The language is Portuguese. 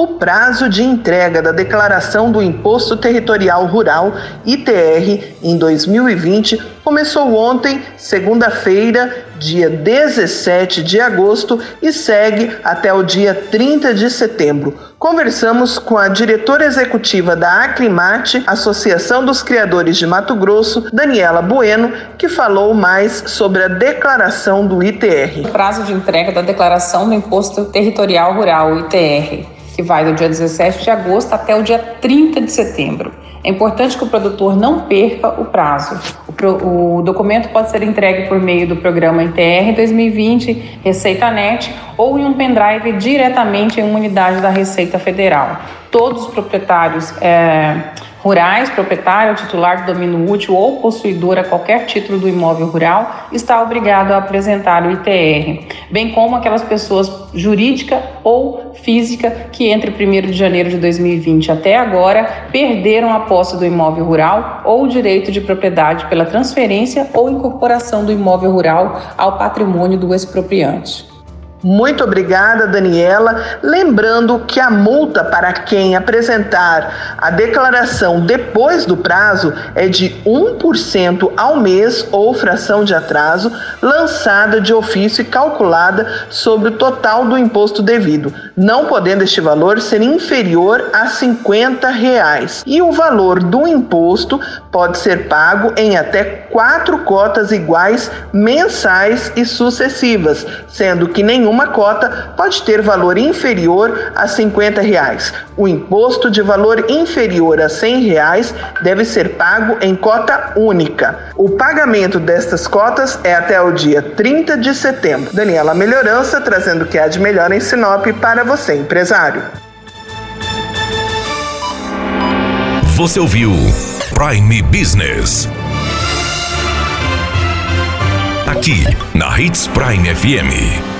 O prazo de entrega da declaração do Imposto Territorial Rural, ITR, em 2020 começou ontem, segunda-feira, dia 17 de agosto, e segue até o dia 30 de setembro. Conversamos com a diretora executiva da Aclimate, Associação dos Criadores de Mato Grosso, Daniela Bueno, que falou mais sobre a declaração do ITR. O prazo de entrega da declaração do Imposto Territorial Rural, ITR que vai do dia 17 de agosto até o dia 30 de setembro. É importante que o produtor não perca o prazo. O, pro, o documento pode ser entregue por meio do programa ITR 2020 Receita Net ou em um pendrive diretamente em uma unidade da Receita Federal. Todos os proprietários é, rurais, proprietário, titular do domínio útil ou possuidor a qualquer título do imóvel rural, está obrigado a apresentar o ITR, bem como aquelas pessoas jurídica ou física que entre 1 de janeiro de 2020 até agora perderam a posse do imóvel rural ou o direito de propriedade pela transferência ou incorporação do imóvel rural ao patrimônio do expropriante. Muito obrigada, Daniela. Lembrando que a multa para quem apresentar a declaração depois do prazo é de 1% ao mês ou fração de atraso, lançada de ofício e calculada sobre o total do imposto devido, não podendo este valor ser inferior a 50 reais. E o valor do imposto pode ser pago em até quatro cotas iguais mensais e sucessivas, sendo que nenhum uma cota pode ter valor inferior a 50 reais. O imposto de valor inferior a 100 reais deve ser pago em cota única. O pagamento destas cotas é até o dia 30 de setembro. Daniela Melhorança trazendo o que há de melhor em Sinop para você, empresário. Você ouviu Prime Business. Aqui na Hits Prime FM.